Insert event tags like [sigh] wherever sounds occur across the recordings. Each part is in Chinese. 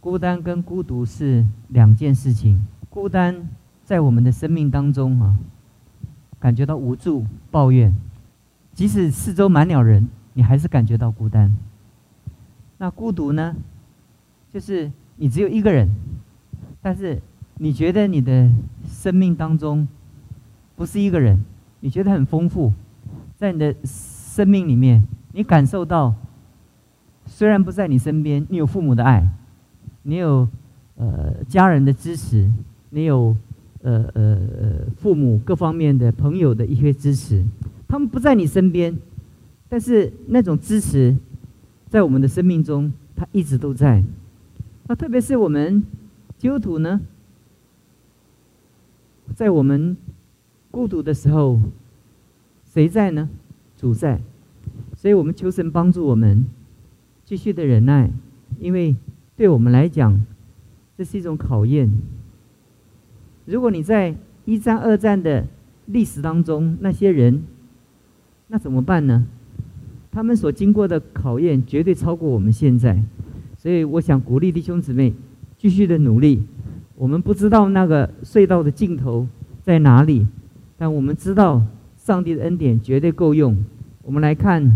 孤单跟孤独是两件事情。孤单在我们的生命当中啊，感觉到无助、抱怨，即使四周满了人，你还是感觉到孤单。那孤独呢，就是你只有一个人，但是你觉得你的生命当中不是一个人，你觉得很丰富，在你的生命里面，你感受到虽然不在你身边，你有父母的爱。你有呃家人的支持，你有呃呃呃父母各方面的朋友的一些支持，他们不在你身边，但是那种支持在我们的生命中，他一直都在。那特别是我们基督徒呢，在我们孤独的时候，谁在呢？主在，所以我们求神帮助我们继续的忍耐，因为。对我们来讲，这是一种考验。如果你在一战、二战的历史当中，那些人，那怎么办呢？他们所经过的考验绝对超过我们现在，所以我想鼓励弟兄姊妹继续的努力。我们不知道那个隧道的尽头在哪里，但我们知道上帝的恩典绝对够用。我们来看《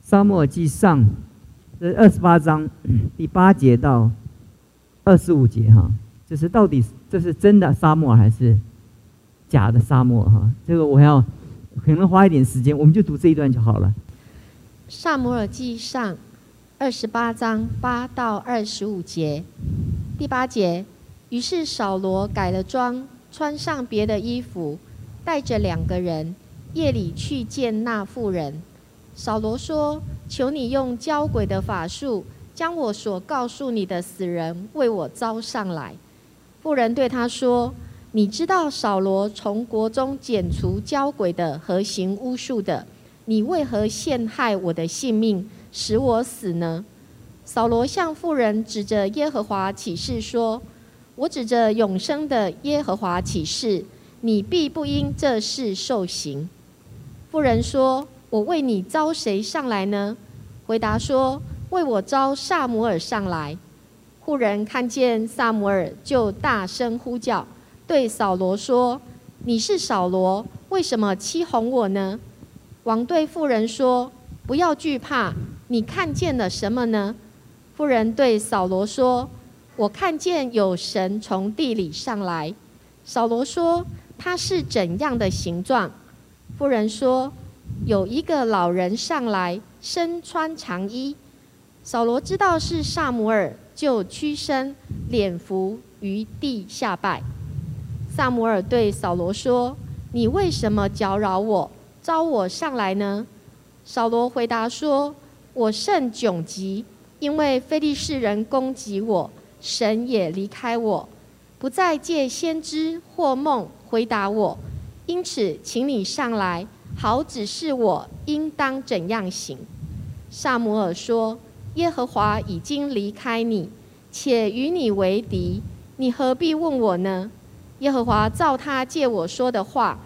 沙漠记上》。这二十八章第八节到二十五节哈，这是到底这是真的沙漠还是假的沙漠哈？这个我要可能花一点时间，我们就读这一段就好了。萨摩尔记上二十八章八到二十五节，第八节，于是扫罗改了装，穿上别的衣服，带着两个人，夜里去见那妇人。扫罗说：“求你用交鬼的法术，将我所告诉你的死人为我招上来。”妇人对他说：“你知道扫罗从国中剪除交鬼的和行巫术的，你为何陷害我的性命，使我死呢？”扫罗向妇人指着耶和华起誓说：“我指着永生的耶和华起誓，你必不因这事受刑。”妇人说。我为你招谁上来呢？回答说：“为我招萨摩尔上来。”妇人看见萨摩尔，就大声呼叫，对扫罗说：“你是扫罗，为什么欺哄我呢？”王对妇人说：“不要惧怕，你看见了什么呢？”妇人对扫罗说：“我看见有神从地里上来。”扫罗说：“他是怎样的形状？”妇人说。有一个老人上来，身穿长衣。扫罗知道是萨姆尔，就屈身，脸伏于地下拜。萨姆尔对扫罗说：“你为什么搅扰我，招我上来呢？”扫罗回答说：“我甚窘急，因为非利士人攻击我，神也离开我，不再借先知或梦回答我，因此，请你上来。”好指示我应当怎样行。萨摩尔说：“耶和华已经离开你，且与你为敌，你何必问我呢？耶和华照他借我说的话，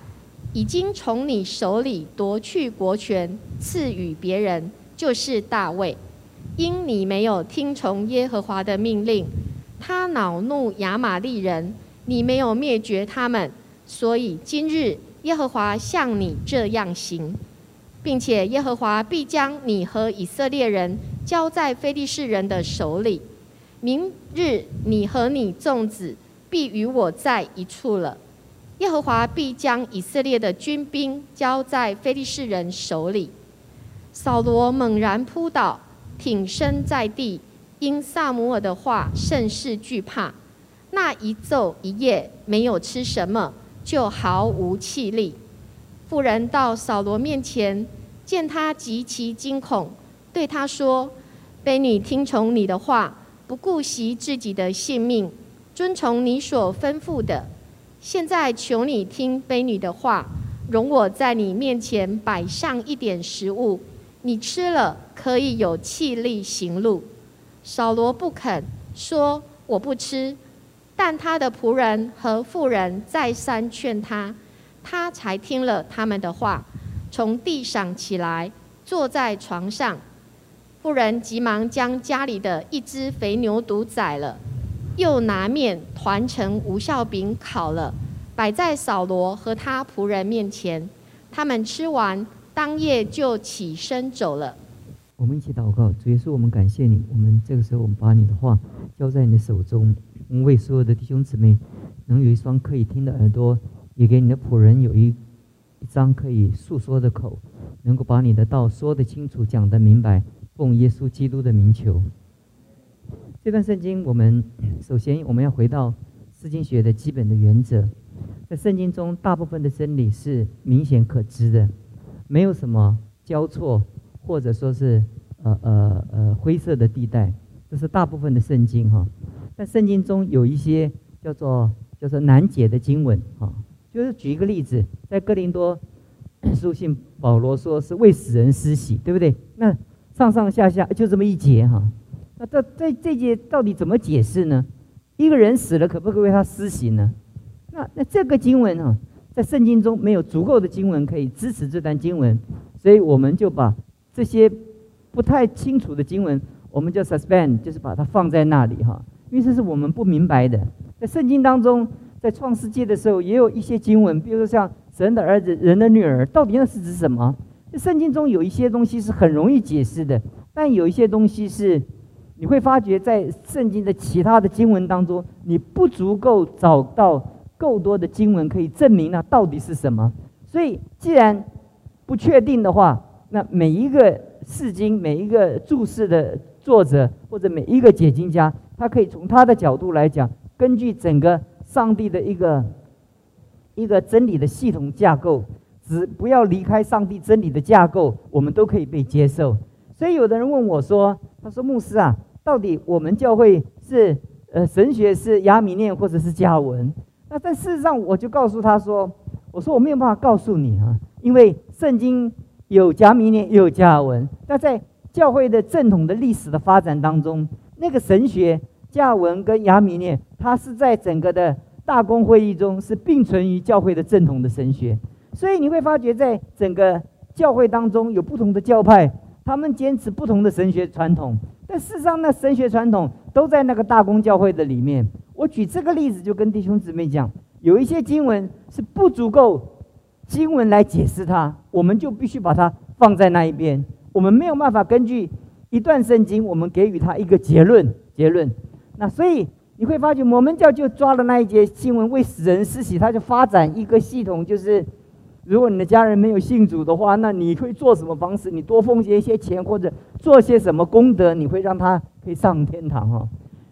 已经从你手里夺去国权，赐予别人，就是大卫。因你没有听从耶和华的命令，他恼怒亚玛利人，你没有灭绝他们，所以今日。”耶和华向你这样行，并且耶和华必将你和以色列人交在非利士人的手里。明日你和你众子必与我在一处了。耶和华必将以色列的军兵交在非利士人手里。扫罗猛然扑倒，挺身在地，因萨姆尔的话甚是惧怕。那一昼一夜没有吃什么。就毫无气力。妇人到扫罗面前，见他极其惊恐，对他说：“婢女听从你的话，不顾惜自己的性命，遵从你所吩咐的。现在求你听婢女的话，容我在你面前摆上一点食物，你吃了可以有气力行路。”扫罗不肯，说：“我不吃。”但他的仆人和妇人再三劝他，他才听了他们的话，从地上起来，坐在床上。妇人急忙将家里的一只肥牛犊宰了，又拿面团成无效饼烤了，摆在扫罗和他仆人面前。他们吃完，当夜就起身走了。我们一起祷告，主耶稣，我们感谢你。我们这个时候，我们把你的话交在你的手中，为所有的弟兄姊妹能有一双可以听的耳朵，也给你的仆人有一一张可以诉说的口，能够把你的道说得清楚，讲得明白。奉耶稣基督的名求。这段圣经，我们首先我们要回到诗经学的基本的原则。在圣经中，大部分的真理是明显可知的，没有什么交错，或者说是呃呃呃灰色的地带。这是大部分的圣经哈。但圣经中有一些叫做叫做难解的经文哈。就是举一个例子，在哥林多 [coughs] 书信，保罗说是为死人施洗，对不对？那上上下下就这么一节哈，那这这这节到底怎么解释呢？一个人死了，可不可以为他施洗呢？那那这个经文啊，在圣经中没有足够的经文可以支持这段经文，所以我们就把这些不太清楚的经文，我们就 suspend，就是把它放在那里哈，因为这是我们不明白的。在圣经当中，在创世纪的时候，也有一些经文，比如说像神的儿子、人的女儿，到底那是指什么？圣经中有一些东西是很容易解释的，但有一些东西是你会发觉在圣经的其他的经文当中，你不足够找到够多的经文可以证明那到底是什么。所以，既然不确定的话，那每一个释经、每一个注释的作者或者每一个解经家，他可以从他的角度来讲，根据整个上帝的一个一个真理的系统架构。只不要离开上帝真理的架构，我们都可以被接受。所以有的人问我说：“他说牧师啊，到底我们教会是呃神学是亚米念或者是加文？”那但事实上，我就告诉他说：“我说我没有办法告诉你啊，因为圣经有加米念也有加文。那在教会的正统的历史的发展当中，那个神学加文跟亚米念，它是在整个的大公会议中是并存于教会的正统的神学。”所以你会发觉，在整个教会当中有不同的教派，他们坚持不同的神学传统。但事实上，那神学传统都在那个大公教会的里面。我举这个例子，就跟弟兄姊妹讲，有一些经文是不足够经文来解释它，我们就必须把它放在那一边。我们没有办法根据一段圣经，我们给予他一个结论。结论。那所以你会发觉，摩门教就抓了那一节新闻为死人施洗，他就发展一个系统，就是。如果你的家人没有信主的话，那你会做什么方式？你多奉献一些钱，或者做些什么功德，你会让他可以上天堂哦？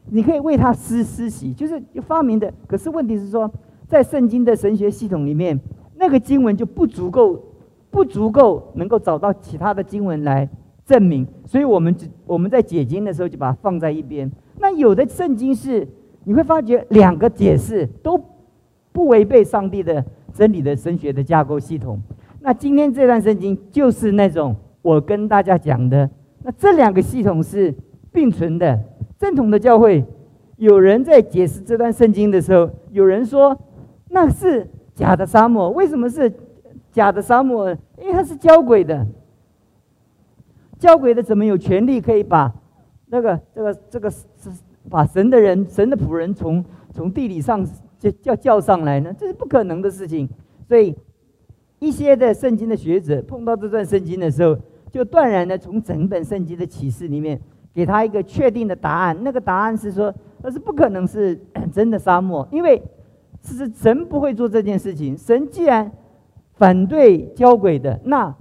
你可以为他施施洗，就是发明的。可是问题是说，在圣经的神学系统里面，那个经文就不足够，不足够能够找到其他的经文来证明。所以我们我们在解经的时候就把它放在一边。那有的圣经是你会发觉两个解释都不违背上帝的。真理的神学的架构系统，那今天这段圣经就是那种我跟大家讲的，那这两个系统是并存的。正统的教会，有人在解释这段圣经的时候，有人说那是假的沙漠。为什么是假的沙漠？因为它是教鬼的，教鬼的怎么有权利可以把那个这个这个是把神的人、神的仆人从从地理上？就叫叫上来呢？这是不可能的事情。所以，一些的圣经的学者碰到这段圣经的时候，就断然的从整本圣经的启示里面给他一个确定的答案。那个答案是说，那是不可能是真的沙漠，因为是神不会做这件事情。神既然反对交鬼的，那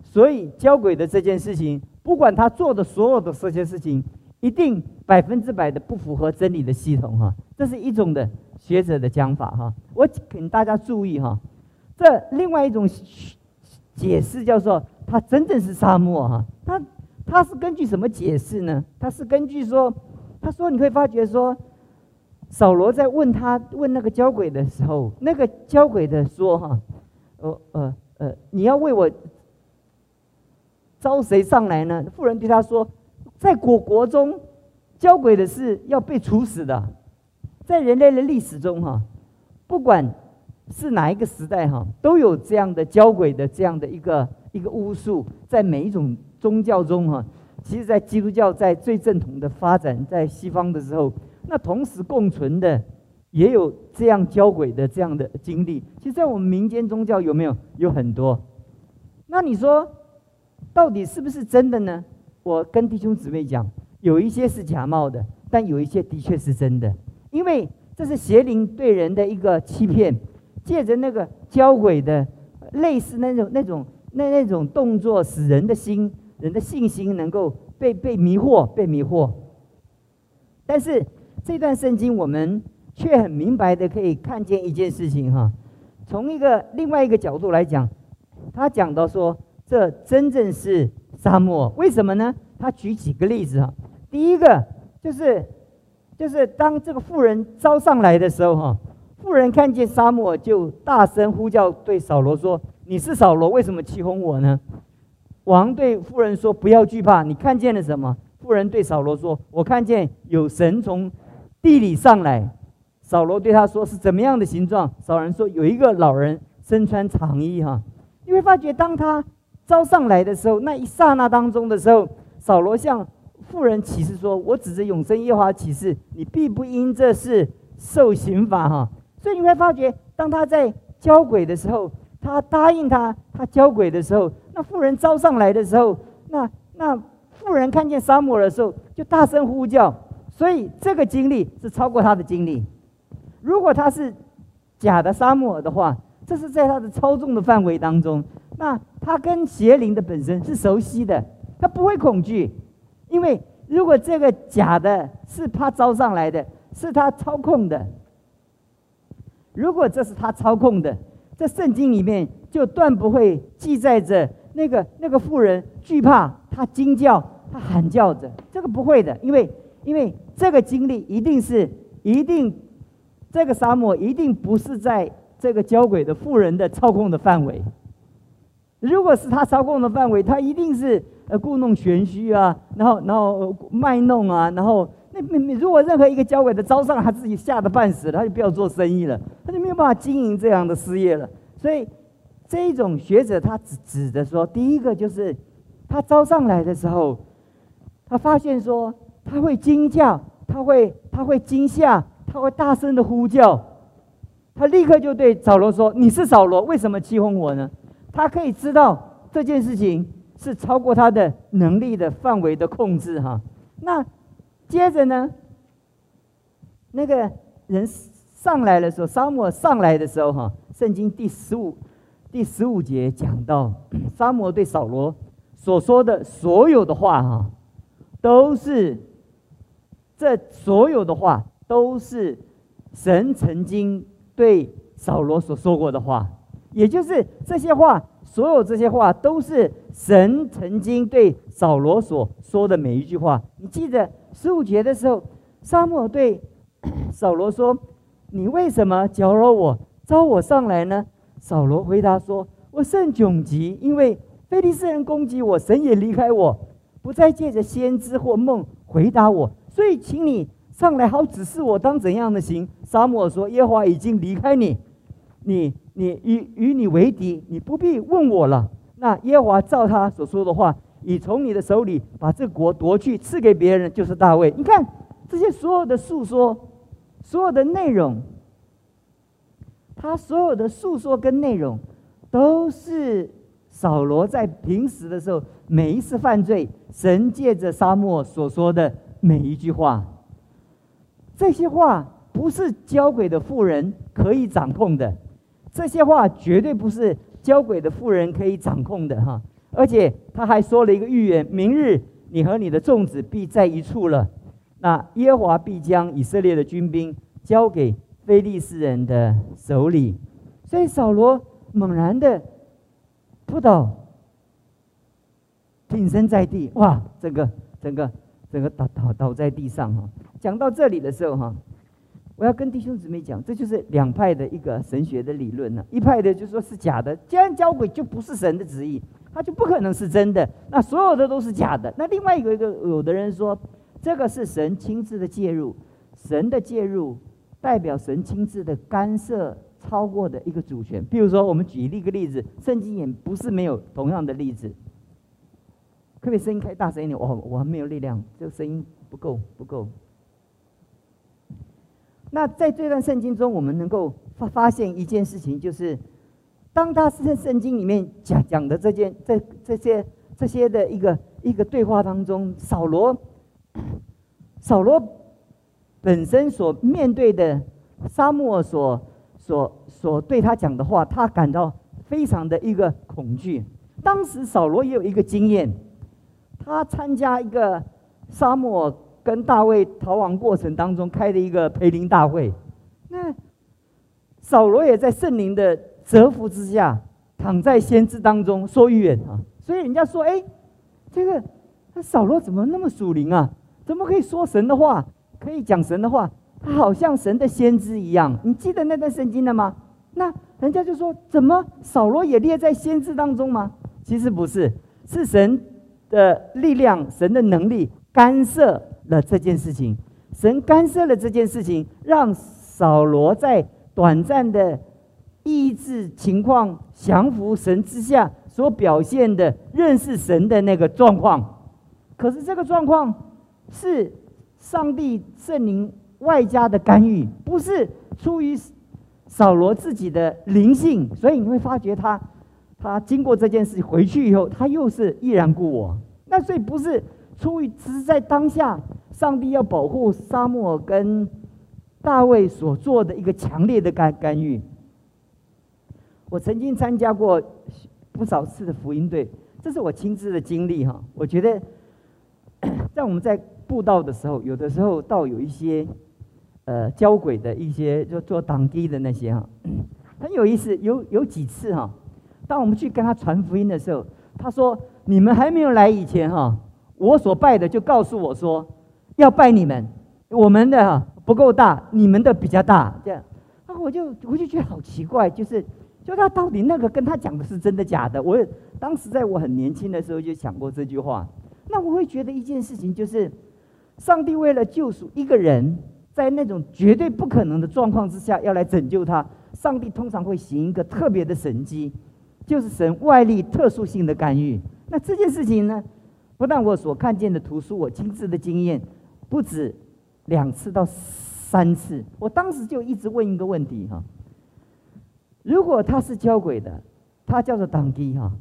所以交鬼的这件事情，不管他做的所有的这些事情，一定百分之百的不符合真理的系统哈。这是一种的。学者的讲法哈，我请大家注意哈，这另外一种解释叫做他真正是沙漠哈，他他是根据什么解释呢？他是根据说，他说你会发觉说，扫罗在问他问那个交鬼的时候，那个交鬼的说哈，呃呃呃，你要为我招谁上来呢？妇人对他说，在国国中交鬼的是要被处死的。在人类的历史中，哈，不管是哪一个时代，哈，都有这样的交鬼的这样的一个一个巫术，在每一种宗教中，哈，其实，在基督教在最正统的发展在西方的时候，那同时共存的也有这样交鬼的这样的经历。其实，在我们民间宗教有没有？有很多。那你说，到底是不是真的呢？我跟弟兄姊妹讲，有一些是假冒的，但有一些的确是真的，因为这是邪灵对人的一个欺骗，借着那个交鬼的类似那种那种那那种动作，使人的心。人的信心能够被被迷惑，被迷惑。但是这段圣经，我们却很明白的可以看见一件事情哈。从一个另外一个角度来讲，他讲到说，这真正是沙漠。为什么呢？他举几个例子哈。第一个就是就是当这个妇人招上来的时候哈，妇人看见沙漠就大声呼叫，对扫罗说：“你是扫罗，为什么欺哄我呢？”王对妇人说：“不要惧怕，你看见了什么？”妇人对扫罗说：“我看见有神从地里上来。”扫罗对他说：“是怎么样的形状？”扫人说：“有一个老人身穿长衣。”哈，你会发觉，当他招上来的时候，那一刹那当中的时候，扫罗向妇人起誓说：“我指着永生耶和华起誓，你必不因这事受刑罚。”哈，所以你会发觉，当他在交鬼的时候，他答应他，他交鬼的时候。那妇人招上来的时候，那那妇人看见沙漠的时候，就大声呼叫。所以这个经历是超过他的经历。如果他是假的沙漠的话，这是在他的操纵的范围当中。那他跟邪灵的本身是熟悉的，他不会恐惧，因为如果这个假的是他招上来的，是他操控的。如果这是他操控的，在圣经里面就断不会记载着。那个那个妇人惧怕，他惊叫，他喊叫着。这个不会的，因为因为这个经历一定是一定，这个沙漠一定不是在这个交轨的富人的操控的范围。如果是他操控的范围，他一定是呃故弄玄虚啊，然后然后卖弄啊，然后那那如果任何一个交轨的招上，他自己吓得半死，他就不要做生意了，他就没有办法经营这样的事业了。所以。这种学者，他指指的说，第一个就是他招上来的时候，他发现说他会惊叫，他会他会惊吓，他会大声的呼叫，他立刻就对扫罗说：“你是扫罗，为什么欺哄我呢？”他可以知道这件事情是超过他的能力的范围的控制哈。那接着呢，那个人上来的时候，沙漠上来的时候哈，圣经第十五。第十五节讲到，沙摩对扫罗所说的所有的话，哈，都是这所有的话都是神曾经对扫罗所说过的话，也就是这些话，所有这些话都是神曾经对扫罗所说的每一句话。你记得十五节的时候，沙漠对扫罗说：“你为什么搅扰我，招我上来呢？”扫罗回答说：“我甚窘急，因为非利士人攻击我，神也离开我，不再借着先知或梦回答我，所以请你上来，好指示我当怎样的行。”沙漠说：“耶华已经离开你，你你与与你为敌，你不必问我了。那耶华照他所说的话，已从你的手里把这国夺去，赐给别人，就是大卫。你看这些所有的诉说，所有的内容。”他所有的诉说跟内容，都是扫罗在平时的时候每一次犯罪，神借着沙漠所说的每一句话。这些话不是交鬼的妇人可以掌控的，这些话绝对不是交鬼的妇人可以掌控的哈。而且他还说了一个预言：明日你和你的众子必在一处了。那耶和华必将以色列的军兵交给。非利士人的手里，所以扫罗猛然的扑倒，挺身在地，哇，整个整个整个倒倒倒在地上哈。讲到这里的时候哈，我要跟弟兄姊妹讲，这就是两派的一个神学的理论呢。一派的就说是假的，既然交鬼就不是神的旨意，他就不可能是真的，那所有的都是假的。那另外一个一个有的人说，这个是神亲自的介入，神的介入。代表神亲自的干涉超过的一个主权，比如说，我们举一个例子，圣经也不是没有同样的例子。可不可以声音开大声一点？我我还没有力量，这个声音不够不够。那在这段圣经中，我们能够发发现一件事情，就是当他是在圣经里面讲讲的这件这这些这些的一个一个对话当中，扫罗扫罗本身所面对的沙漠所所所对他讲的话，他感到非常的一个恐惧。当时扫罗也有一个经验，他参加一个沙漠。跟大卫逃亡过程当中开的一个培灵大会，那扫罗也在圣灵的折服之下，躺在先知当中说预言啊。所以人家说，哎，这个那扫罗怎么那么属灵啊？怎么可以说神的话，可以讲神的话？他好像神的先知一样。你记得那段圣经了吗？那人家就说，怎么扫罗也列在先知当中吗？其实不是，是神的力量，神的能力干涉。了这件事情，神干涉了这件事情，让扫罗在短暂的意志情况降服神之下所表现的认识神的那个状况。可是这个状况是上帝圣灵外加的干预，不是出于扫罗自己的灵性。所以你会发觉他，他经过这件事回去以后，他又是依然故我。那所以不是。出于只是在当下，上帝要保护沙漠跟大卫所做的一个强烈的干干预。我曾经参加过不少次的福音队，这是我亲自的经历哈。我觉得在我们在布道的时候，有的时候倒有一些呃交轨的一些就做挡地的那些哈，很有意思。有有几次哈，当我们去跟他传福音的时候，他说：“你们还没有来以前哈。”我所拜的就告诉我说，要拜你们，我们的哈不够大，你们的比较大，这样，啊，我就我就觉得好奇怪，就是，就他到底那个跟他讲的是真的假的？我当时在我很年轻的时候就想过这句话，那我会觉得一件事情就是，上帝为了救赎一个人，在那种绝对不可能的状况之下要来拯救他，上帝通常会行一个特别的神迹，就是神外力特殊性的干预。那这件事情呢？不但我所看见的图书，我亲自的经验不止两次到三次。我当时就一直问一个问题哈：如果他是教鬼的，他叫做党基哈，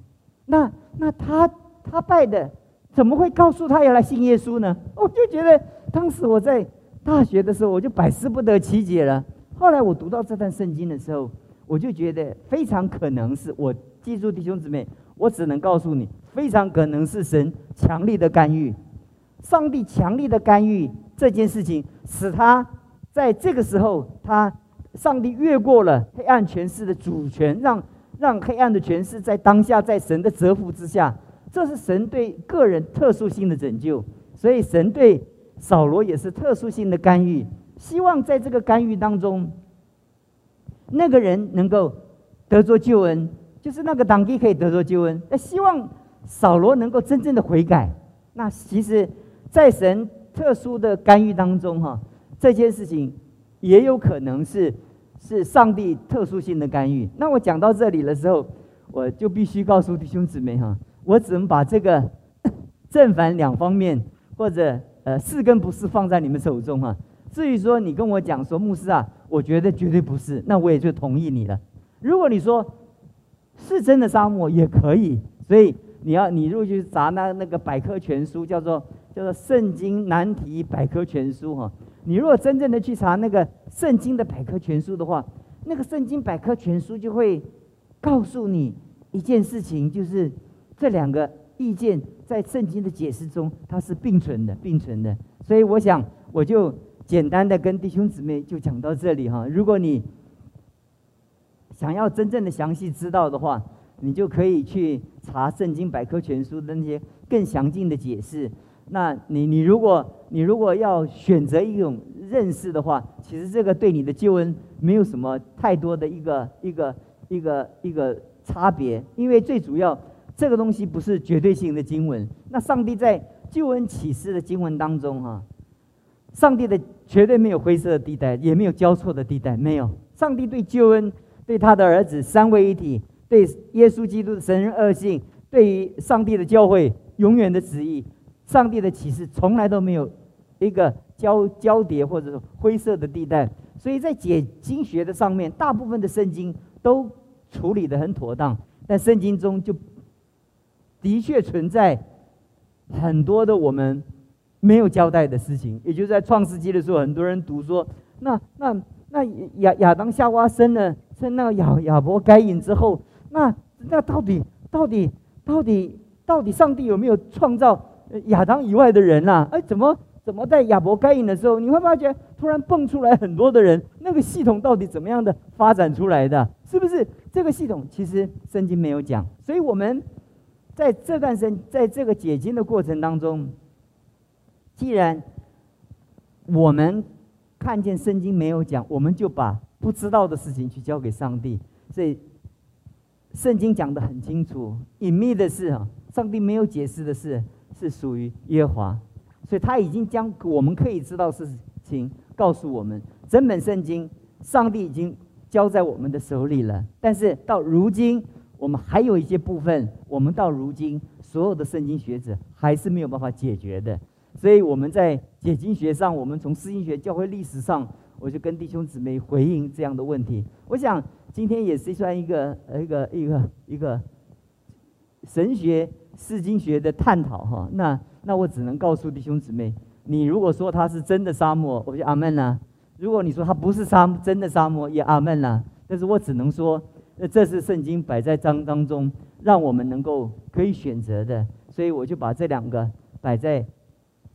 那那他他拜的怎么会告诉他要来信耶稣呢？我就觉得当时我在大学的时候，我就百思不得其解了。后来我读到这段圣经的时候，我就觉得非常可能是我记住弟兄姊妹。我只能告诉你，非常可能是神强力的干预，上帝强力的干预这件事情，使他在这个时候，他上帝越过了黑暗权势的主权，让让黑暗的权势在当下在神的折服之下，这是神对个人特殊性的拯救，所以神对扫罗也是特殊性的干预，希望在这个干预当中，那个人能够得着救恩。就是那个党基可以得着救恩，那希望扫罗能够真正的悔改。那其实，在神特殊的干预当中，哈，这件事情也有可能是是上帝特殊性的干预。那我讲到这里的时候，我就必须告诉弟兄姊妹，哈，我只能把这个 [coughs] 正反两方面，或者呃是跟不是放在你们手中，哈。至于说你跟我讲说牧师啊，我觉得绝对不是，那我也就同意你了。如果你说，是真的沙漠也可以，所以你要你如果去查那那个百科全书，叫做叫做《圣经难题百科全书》哈，你如果真正的去查那个圣经的百科全书的话，那个圣经百科全书就会告诉你一件事情，就是这两个意见在圣经的解释中它是并存的，并存的。所以我想我就简单的跟弟兄姊妹就讲到这里哈，如果你。想要真正的详细知道的话，你就可以去查圣经百科全书的那些更详尽的解释。那你你如果你如果要选择一种认识的话，其实这个对你的救恩没有什么太多的一个一个一个一个差别，因为最主要这个东西不是绝对性的经文。那上帝在救恩启示的经文当中哈，上帝的绝对没有灰色的地带，也没有交错的地带，没有。上帝对救恩。对他的儿子三位一体，对耶稣基督的神人二性，对于上帝的教会，永远的旨意。上帝的启示从来都没有一个交交叠或者灰色的地带，所以在解经学的上面，大部分的圣经都处理的很妥当，但圣经中就的确存在很多的我们没有交代的事情。也就是在创世纪的时候，很多人读说，那那那亚亚当夏娃生了生那个亚亚伯该隐之后，那那到底到底到底到底上帝有没有创造？亚当以外的人呐，哎，怎么怎么在亚伯该隐的时候，你会发觉突然蹦出来很多的人？那个系统到底怎么样的发展出来的？是不是这个系统其实圣经没有讲？所以我们在这段生在这个解经的过程当中，既然我们看见圣经没有讲，我们就把不知道的事情去交给上帝。所以圣经讲的很清楚，隐秘的事啊，上帝没有解释的事。是属于耶和华，所以他已经将我们可以知道事情告诉我们。整本圣经，上帝已经交在我们的手里了。但是到如今，我们还有一些部分，我们到如今所有的圣经学者还是没有办法解决的。所以我们在解经学上，我们从诗经学、教会历史上，我就跟弟兄姊妹回应这样的问题。我想今天也是算一个一个一个一个神学。释经学的探讨哈，那那我只能告诉弟兄姊妹，你如果说它是真的沙漠，我就阿门啦；如果你说它不是沙真的沙漠，也阿门啦。但是我只能说，那这是圣经摆在章当中，让我们能够可以选择的，所以我就把这两个摆在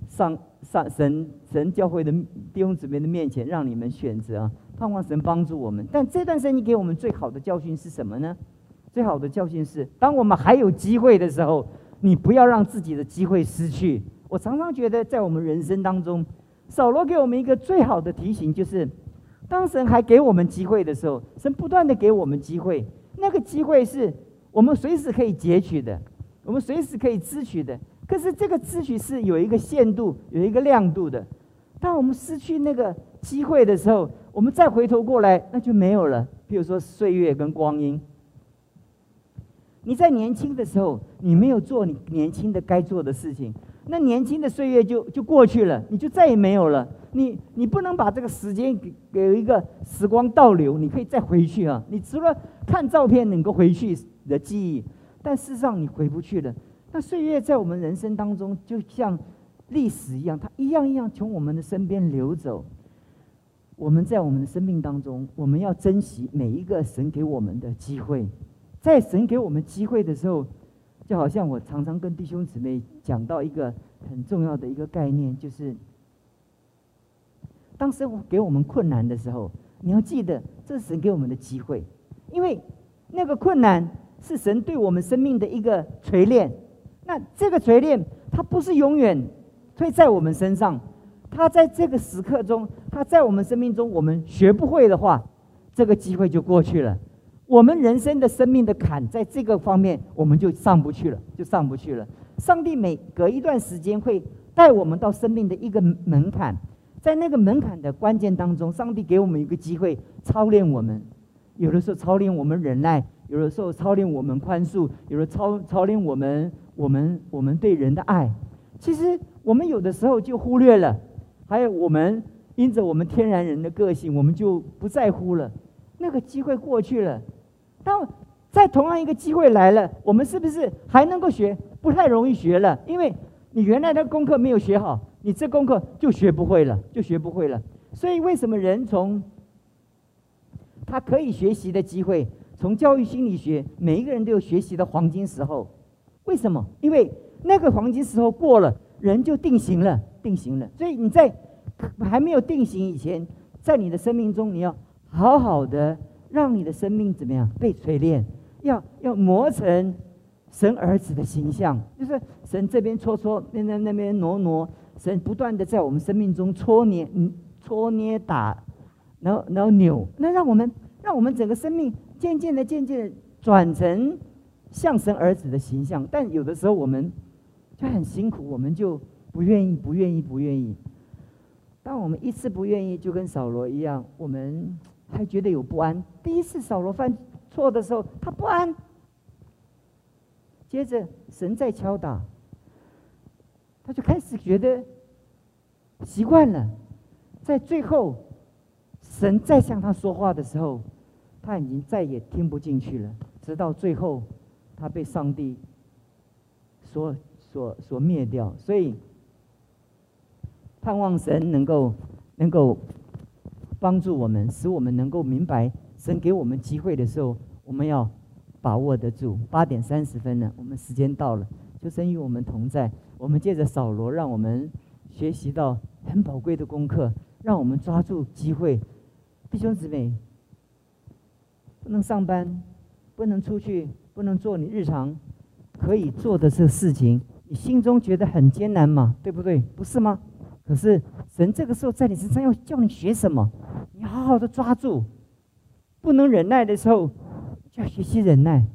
上上神神教会的弟兄姊妹的面前，让你们选择，盼望神帮助我们。但这段圣经给我们最好的教训是什么呢？最好的教训是，当我们还有机会的时候，你不要让自己的机会失去。我常常觉得，在我们人生当中，扫罗给我们一个最好的提醒，就是当神还给我们机会的时候，神不断的给我们机会，那个机会是我们随时可以截取的，我们随时可以支取的。可是这个秩序是有一个限度，有一个亮度的。当我们失去那个机会的时候，我们再回头过来，那就没有了。比如说岁月跟光阴。你在年轻的时候，你没有做你年轻的该做的事情，那年轻的岁月就就过去了，你就再也没有了。你你不能把这个时间给给一个时光倒流，你可以再回去啊。你除了看照片能够回去的记忆，但事实上你回不去了。那岁月在我们人生当中，就像历史一样，它一样一样从我们的身边流走。我们在我们的生命当中，我们要珍惜每一个神给我们的机会。在神给我们机会的时候，就好像我常常跟弟兄姊妹讲到一个很重要的一个概念，就是当生活给我们困难的时候，你要记得这是神给我们的机会，因为那个困难是神对我们生命的一个锤炼。那这个锤炼，它不是永远推在我们身上，它在这个时刻中，它在我们生命中，我们学不会的话，这个机会就过去了。我们人生的生命的坎，在这个方面我们就上不去了，就上不去了。上帝每隔一段时间会带我们到生命的一个门槛，在那个门槛的关键当中，上帝给我们一个机会操练我们。有的时候操练我们忍耐，有的时候操练我们宽恕，有的操操练我们我们我们对人的爱。其实我们有的时候就忽略了，还有我们因着我们天然人的个性，我们就不在乎了。那个机会过去了。当在同样一个机会来了，我们是不是还能够学？不太容易学了，因为你原来的功课没有学好，你这功课就学不会了，就学不会了。所以为什么人从他可以学习的机会，从教育心理学，每一个人都有学习的黄金时候？为什么？因为那个黄金时候过了，人就定型了，定型了。所以你在还没有定型以前，在你的生命中，你要好好的。让你的生命怎么样被锤炼？要要磨成神儿子的形象，就是神这边搓搓，那那那边挪挪，神不断的在我们生命中搓捏、搓捏打，然后然后扭，那让我们让我们整个生命渐渐的、渐渐的转成像神儿子的形象。但有的时候我们就很辛苦，我们就不愿意、不愿意、不愿意。当我们一次不愿意，就跟扫罗一样，我们。还觉得有不安。第一次扫罗犯错的时候，他不安。接着神在敲打，他就开始觉得习惯了，在最后，神再向他说话的时候，他已经再也听不进去了。直到最后，他被上帝所所所灭掉。所以，盼望神能够能够帮助我们，使我们能够明白神给我们机会的时候，我们要把握得住。八点三十分了，我们时间到了，就神与我们同在。我们借着扫罗，让我们学习到很宝贵的功课，让我们抓住机会。弟兄姊妹，不能上班，不能出去，不能做你日常可以做的这事情，你心中觉得很艰难嘛？对不对？不是吗？可是神这个时候在你身上要叫你学什么？你好好的抓住。不能忍耐的时候，就要学习忍耐。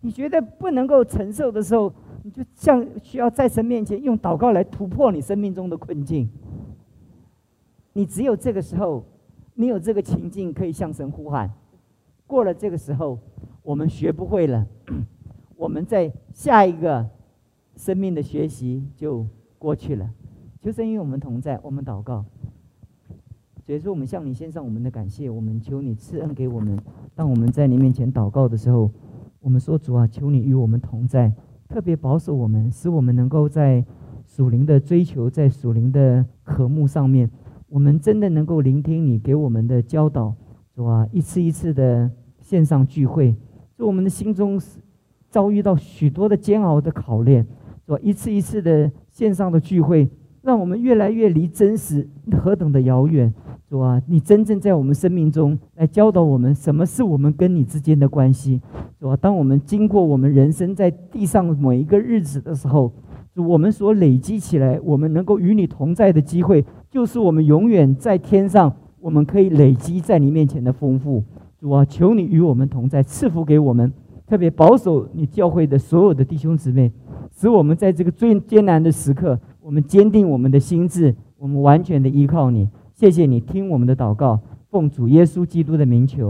你觉得不能够承受的时候，你就像需要在神面前用祷告来突破你生命中的困境。你只有这个时候，你有这个情境可以向神呼喊。过了这个时候，我们学不会了，[clears throat] 我们在下一个生命的学习就过去了。求神与我们同在，我们祷告。所以说，我们向你献上我们的感谢，我们求你赐恩给我们。当我们在你面前祷告的时候，我们说主啊，求你与我们同在。特别保守我们，使我们能够在属灵的追求，在属灵的渴慕上面，我们真的能够聆听你给我们的教导，主啊？一次一次的线上聚会，在我们的心中是遭遇到许多的煎熬的考验，说？一次一次的线上的聚会，让我们越来越离真实何等的遥远。主啊，你真正在我们生命中来教导我们，什么是我们跟你之间的关系，主啊，当我们经过我们人生在地上某一个日子的时候，我们所累积起来，我们能够与你同在的机会，就是我们永远在天上，我们可以累积在你面前的丰富。主啊，求你与我们同在，赐福给我们，特别保守你教会的所有的弟兄姊妹，使我们在这个最艰难的时刻，我们坚定我们的心智，我们完全的依靠你。谢谢你听我们的祷告，奉主耶稣基督的名求。